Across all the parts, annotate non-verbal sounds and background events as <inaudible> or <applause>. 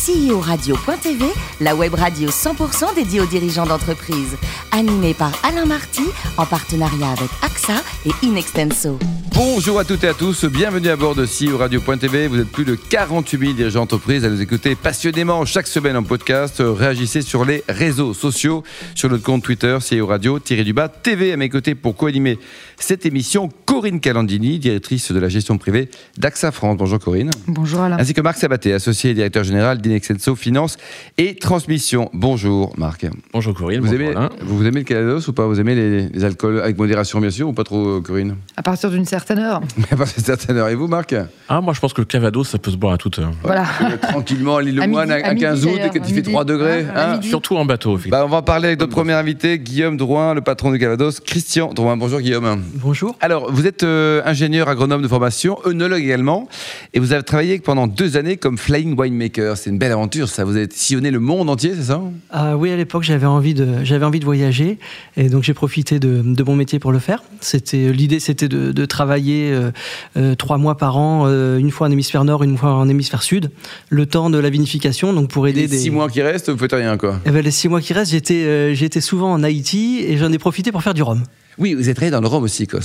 CEO-radio.tv, la web radio 100% dédiée aux dirigeants d'entreprise. Animée par Alain Marty, en partenariat avec AXA et Inextenso. Bonjour à toutes et à tous, bienvenue à bord de CEO Radio.tv. Vous êtes plus de 48 000 dirigeants d'entreprise à nous écouter passionnément chaque semaine en podcast. Réagissez sur les réseaux sociaux, sur notre compte Twitter, CEO Radio-du-bas TV. À mes côtés pour co-animer cette émission, Corinne Calandini, directrice de la gestion privée d'AXA France. Bonjour Corinne. Bonjour Alain. Ainsi que Marc Sabaté, associé et directeur général d'Inexenso Finance et Transmission. Bonjour Marc. Bonjour Corinne. Vous, bonjour aimez, Alain. vous aimez le Calvados ou pas? Vous aimez les, les alcools avec modération bien sûr ou pas trop Corinne? À partir d'une certaine heure. <laughs> À partir d'une certaine heure. Et vous Marc? Ah, moi je pense que le Cavados, ça peut se boire à toute heure. Voilà. Euh, Tranquillement à l'île de Moine à à midi, 15 août et tu fais midi. 3 degrés. Ah, hein? Surtout en bateau. Bah, on va parler avec notre premier invité, Guillaume Drouin, le patron du Calvados, Christian Drouin. Bonjour Guillaume. Bonjour. Alors, vous êtes euh, ingénieur agronome de formation, œnologue également, et vous avez travaillé pendant deux années comme flying winemaker. C'est une belle aventure, ça. Vous avez sillonné le monde entier, c'est ça? Ah oui, à l'époque, j'avais envie de, j'avais envie de voyager, et donc j'ai profité de, de mon métier pour le faire. C'était l'idée, c'était de, de travailler euh, euh, trois mois par an, euh, une fois en hémisphère nord, une fois en hémisphère sud, le temps de la vinification, donc pour aider Les des. six mois qui restent, vous faites rien, quoi? Eh ben, les six mois qui restent, j'étais, euh, j'étais souvent en Haïti et j'en ai profité pour faire du rhum. Oui, vous êtes travaillé dans le rhum aussi, quoi.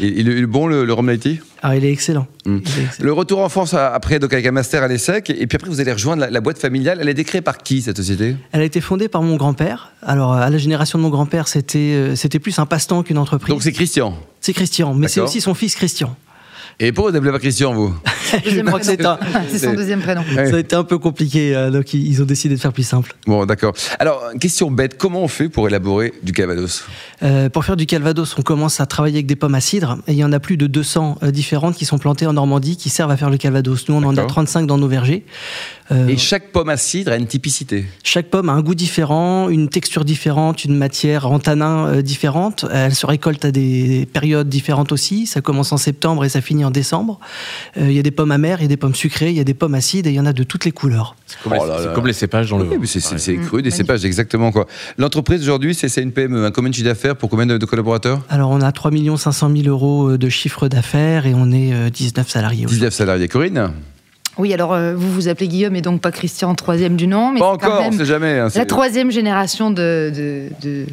Et le, le bon, le, le rhum d'Haïti Alors, il est excellent. Mm. Il est excellent. Le retour en France après, donc avec un master à l'ESSEC, et puis après vous allez rejoindre la, la boîte familiale. Elle est décréée par qui, cette société? Elle a été fondée par mon grand-père. Alors, à la génération de mon grand-père, c'était, euh, c'était plus un passe-temps qu'une entreprise. Donc c'est Christian. c'est Christian, mais c'est aussi son fils Christian. Et pourquoi vous appelez pas Christian, vous? <laughs> Je crois que c'est un, C'est son deuxième prénom. Ouais. Ça a été un peu compliqué, euh, donc ils ils ont décidé de faire plus simple. Bon, d'accord. Alors, question bête, comment on fait pour élaborer du Calvados Euh, pour faire du Calvados, on commence à travailler avec des pommes à cidre, et il y en a plus de 200 euh, différentes qui sont plantées en Normandie qui servent à faire le Calvados. Nous, on en a D'accord. 35 dans nos vergers. Euh, Et chaque pomme à cidre a une typicité. chaque pomme a un goût différent, une texture différente, une matière en tanin euh, différente. Elle se récolte à des périodes différentes aussi. Ça commence en septembre et ça finit en décembre. Euh, Il y a des pommes amères, il y a des pommes sucrées, il y a des pommes acides, et il y en a de toutes les couleurs. C'est comme, les- Oh là c'est là. comme les cépages dans le Oui, mais c'est, Ouais. c'est cru, des Mmh, cépages, exactement quoi. L'entreprise aujourd'hui, c'est, c'est une PME, un combien de chiffre d'affaires pour combien de, de collaborateurs? Alors, on a 3 500 000 euros euh, de chiffre d'affaires et on est euh, 19 salariés. aujourd'hui. 19 salariés. Corinne? Oui, alors euh, vous vous appelez Guillaume et donc pas Christian, troisième du nom. Mais Pas encore, on sait jamais. hein, c'est- La troisième génération de, de, de,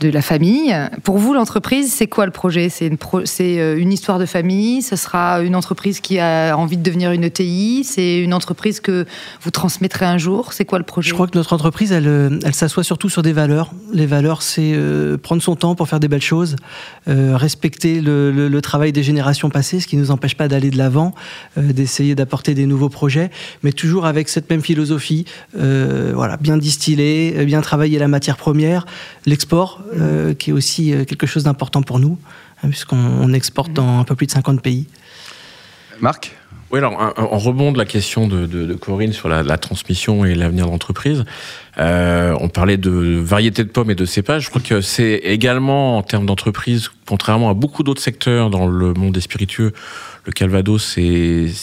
de la famille. Pour vous, l'entreprise, c'est quoi le projet? C'est une, pro- c'est euh, une histoire de famille? Ce sera une entreprise qui a envie de devenir une ETI C'est une entreprise que vous transmettrez un jour? C'est quoi le projet? Je crois que notre entreprise, elle, euh, elle s'assoit surtout sur des valeurs. Les valeurs, c'est euh, prendre son temps pour faire des belles choses, euh, respecter le, le- le travail des générations passées, ce qui ne nous empêche pas d'aller de l'avant, euh, d'essayer d'apporter des nouveaux projets, mais toujours avec cette même philosophie. euh, voilà, bien distiller, euh, bien travailler la matière première, l'export, euh, qui est aussi quelque chose d'important pour nous, hein, puisqu'on on exporte dans un peu plus de 50 pays. Marc? Oui, alors, en rebond de la question de, Corinne sur la, transmission et l'avenir de l'entreprise, euh, on parlait de variété de pommes et de cépages. Je crois que c'est également, en termes d'entreprise, contrairement à beaucoup d'autres secteurs dans le monde des spiritueux, le Calvados est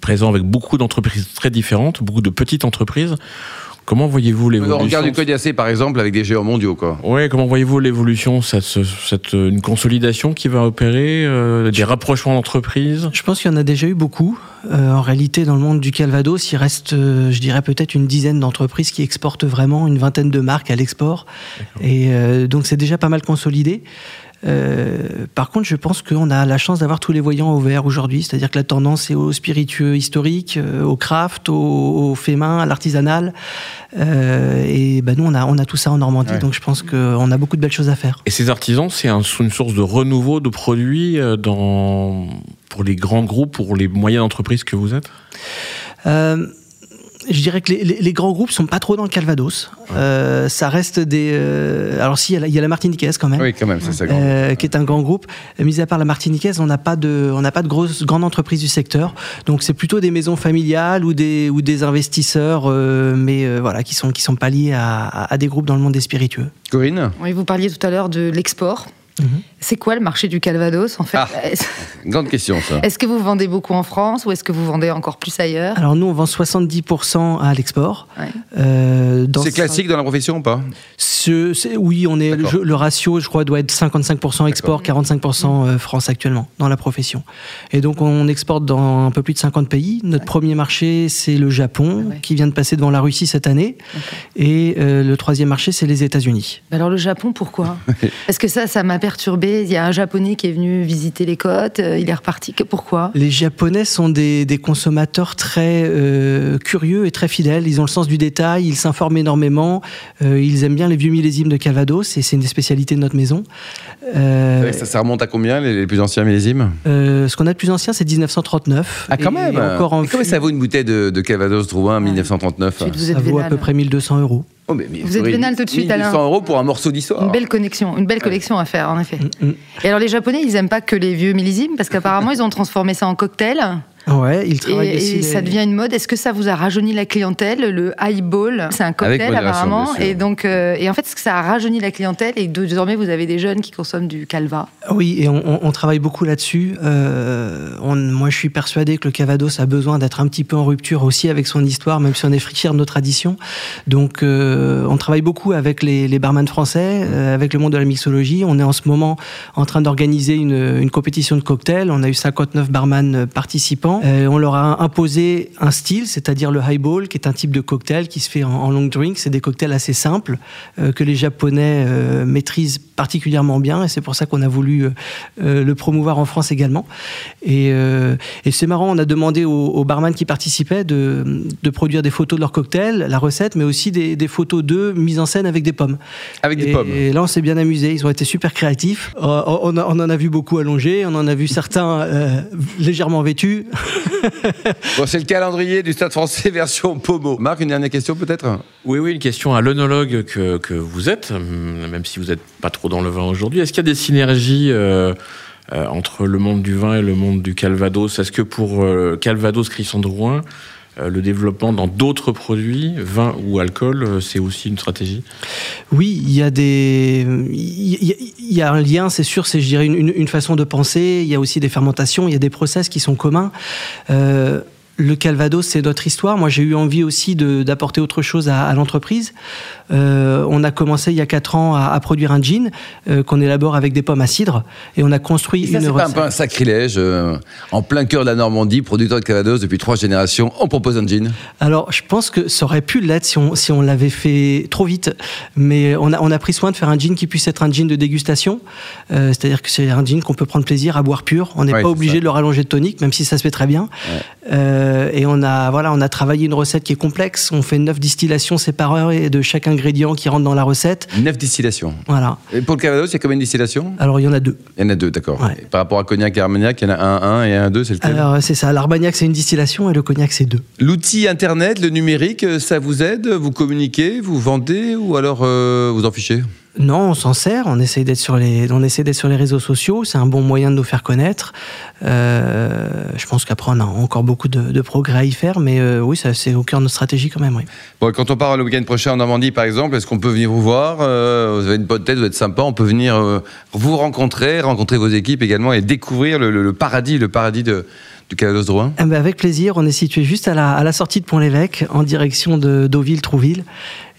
présent avec beaucoup d'entreprises très différentes, beaucoup de petites entreprises. Comment voyez-vous On l'évolution regarde du codiacé par exemple avec des géants mondiaux quoi. Ouais, comment voyez-vous l'évolution, cette, cette, une consolidation qui va opérer, euh, des rapprochements d'entreprises? Je pense qu'il y en a déjà eu beaucoup. Euh, en réalité, dans le monde du Calvados, il reste, euh, je dirais, peut-être une dizaine d'entreprises qui exportent vraiment, une vingtaine de marques à l'export. Et euh, donc, c'est déjà pas mal consolidé. Euh, par contre, je pense qu'on a la chance d'avoir tous les voyants au vert aujourd'hui, c'est-à-dire que la tendance est au spiritueux historique, euh, au craft, au, au fait main, à l'artisanal. Euh, et ben nous, on a, on a tout ça en Normandie, Ouais. donc je pense qu'on a beaucoup de belles choses à faire. Et ces artisans, c'est un- une source de renouveau de produits dans, pour les grands groupes, pour les moyennes entreprises que vous êtes? Euh, je dirais que les, les- les grands groupes sont pas trop dans le Calvados. Euh, ça reste des. euh, alors si, il y a la- il y, a la Martiniquaise quand même. Oui, quand même, c'est ça. euh, qui est un grand groupe. Mis à part la Martiniquaise, on n'a pas de, on n'a pas de grosses grandes entreprises du secteur. Donc c'est plutôt des maisons familiales ou des ou des investisseurs, euh, mais euh, voilà, qui sont qui sont pas liés à, à- à des groupes dans le monde des spiritueux. Corinne? Oui, vous parliez tout à l'heure de l'export. C'est quoi le marché du Calvados en fait Ah. Grande question, ça. Est-ce que vous vendez beaucoup en France ou est-ce que vous vendez encore plus ailleurs Alors nous, on vend 70% à l'export. Ouais. Euh, C'est ce- classique dans la profession ou pas ce- Oui, on est, le, ratio, je crois, doit être 55% export, 45% euh, France actuellement dans la profession. Et donc on exporte dans un peu plus de 50 pays. Notre premier marché, c'est le Japon, Ah ouais. qui vient de passer devant la Russie cette année. Et euh, le troisième marché, c'est les États-Unis. Bah Alors le Japon, pourquoi? <laughs> Parce que ça, ça m'a perturbé. Il y a un Japonais qui est venu visiter les côtes, euh, il est reparti. Pourquoi? Les Japonais sont des, des consommateurs très euh, curieux et très fidèles. Ils ont le sens du détail, ils s'informent énormément, euh, ils aiment bien les vieux millésimes de Calvados et c'est une des spécialités de notre maison. Euh, ça, ça remonte à combien, les, les plus anciens millésimes? Euh, ce qu'on a de plus ancien, c'est 1939. Ah, quand Et même encore en Et Combien fût, ça vaut une bouteille de, de Calvados Drouin 1939 Ensuite, vous Ça vaut à peu près 1200 euros. Oh, mais- mais Vous êtes vénal tout de suite, 1200 Alain. euros pour un morceau d'histoire. Une belle connexion, une belle collection à faire, en effet. Mm. Et alors les Japonais, ils aiment pas que les vieux millésimes parce qu'apparemment ils ont transformé ça en cocktail Ouais, ils et, travaillent aussi. et les- ça devient une mode. Est-ce que ça vous a rajeuni la clientèle Le highball, c'est un cocktail apparemment. bien sûr. Et donc, euh, et en fait, est-ce que ça a rajeuni la clientèle? Et désormais vous avez des jeunes qui consomment du calva Oui, et on, on- on travaille beaucoup là-dessus. Euh, moi, je suis persuadé que le Cavados a besoin d'être un petit peu en rupture aussi avec son histoire, même si on est friquière de nos traditions. Donc, euh, on travaille beaucoup avec les, les barman français, euh, avec le monde de la mixologie. On est en ce moment en train d'organiser une, une compétition de cocktails. On a eu 59 barman euh, Euh, on leur a imposé un style, c'est-à-dire le highball, qui est un type de cocktail qui se fait en, en long drink. C'est des cocktails assez simples euh, que les Japonais euh, maîtrisent particulièrement bien, et c'est pour ça qu'on a voulu le promouvoir en France également. Et, et c'est marrant, on a demandé aux, aux barman qui participaient de, de produire des photos de leur cocktail, la recette, mais aussi des, des photos d'eux mises en scène avec des pommes. Avec des pommes. Et là, on s'est bien amusé. Ils ont été super créatifs. On, a- on en a vu beaucoup allongés. On en a vu certains légèrement vêtus. <laughs> Bon, c'est le calendrier du Stade français version Pomo. Marc, une dernière question peut-être? Oui, oui, une question à l'œnologue que, que vous êtes, hum, même si vous n'êtes pas trop dans le vin aujourd'hui. Est-ce qu'il y a des synergies euh, euh, entre le monde du vin et le monde du Calvados? Est-ce que pour euh, Calvados Christian Drouin, euh, le développement dans d'autres produits, vin ou alcool, euh, c'est aussi une stratégie? Oui, il y a des, il y, a- un lien, c'est sûr, c'est je dirais une façon de penser. Il y a aussi des fermentations, il y a des process qui sont communs. Euh, le Calvados, c'est notre histoire. Moi, j'ai eu envie aussi d'apporter autre chose à, à l'entreprise. Euh, on a commencé il y a quatre ans à, à produire un gin euh, qu'on élabore avec des pommes à cidre, et on a construit ça, une c'est pas un recette. un sacrilège euh, En plein cœur de la Normandie, producteur de Calvados depuis trois générations, on propose un gin Alors, je pense que ça aurait pu l'être si on, si on l'avait fait trop vite. Mais on a, on a pris soin de faire un gin qui puisse être un gin de dégustation. C'est-à-dire que c'est un gin qu'on peut prendre plaisir à boire pur. On n'est Ouais, pas c'est obligé ça. de le rallonger de tonique, même si ça se fait très bien. Euh, et on a, voilà, on a travaillé une recette qui est complexe. On fait neuf distillations séparées de chaque ingrédient qui rentre dans la recette. Neuf distillations. Voilà. Et pour le Calvados, il y a combien de distillations? Alors, il y en a deux. Il y en a deux, d'accord. Ouais. Par rapport à Cognac et Armagnac, il y en a un, un et un, deux, c'est lequel? Alors, c'est ça. L'Armagnac, c'est une distillation et le cognac, c'est deux. L'outil Internet, le numérique, ça vous aide? Vous communiquez? Vous vendez? Ou alors euh, vous en fichez? Non, on s'en sert. On essaie d'être sur les, on d'être sur les réseaux sociaux. C'est un bon moyen de nous faire connaître. Euh, je pense qu'après on a encore beaucoup de, progrès à y faire, mais euh, oui, ça c'est au cœur de notre stratégie quand même. Oui. Bon, quand on part le week-end prochain en Normandie, par exemple, est-ce qu'on peut venir vous voir Euh, Vous avez une bonne tête, vous êtes sympa. On peut venir vous rencontrer, rencontrer vos équipes également et découvrir le paradis, le paradis de, du Calvados Drouin. Eh ben, avec plaisir. On est situé juste à la, à la sortie de Pont-l'Évêque, en direction de Deauville, Trouville.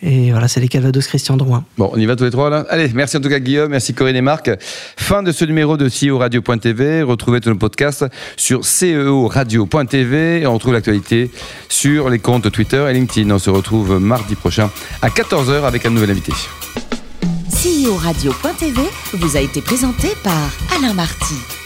Et voilà, c'est les Calvados Christian Drouin. Bon, on y va tous les trois là Allez, merci en tout cas Guillaume, merci Corinne et Marc. Fin de ce numéro de CEO Radio.tv. Retrouvez tous nos podcasts sur ceoradio.tv et on retrouve l'actualité sur les comptes Twitter et LinkedIn. On se retrouve mardi prochain à 14h avec un nouvel invité. CEO Radio.tv vous a été présenté par Alain Marty.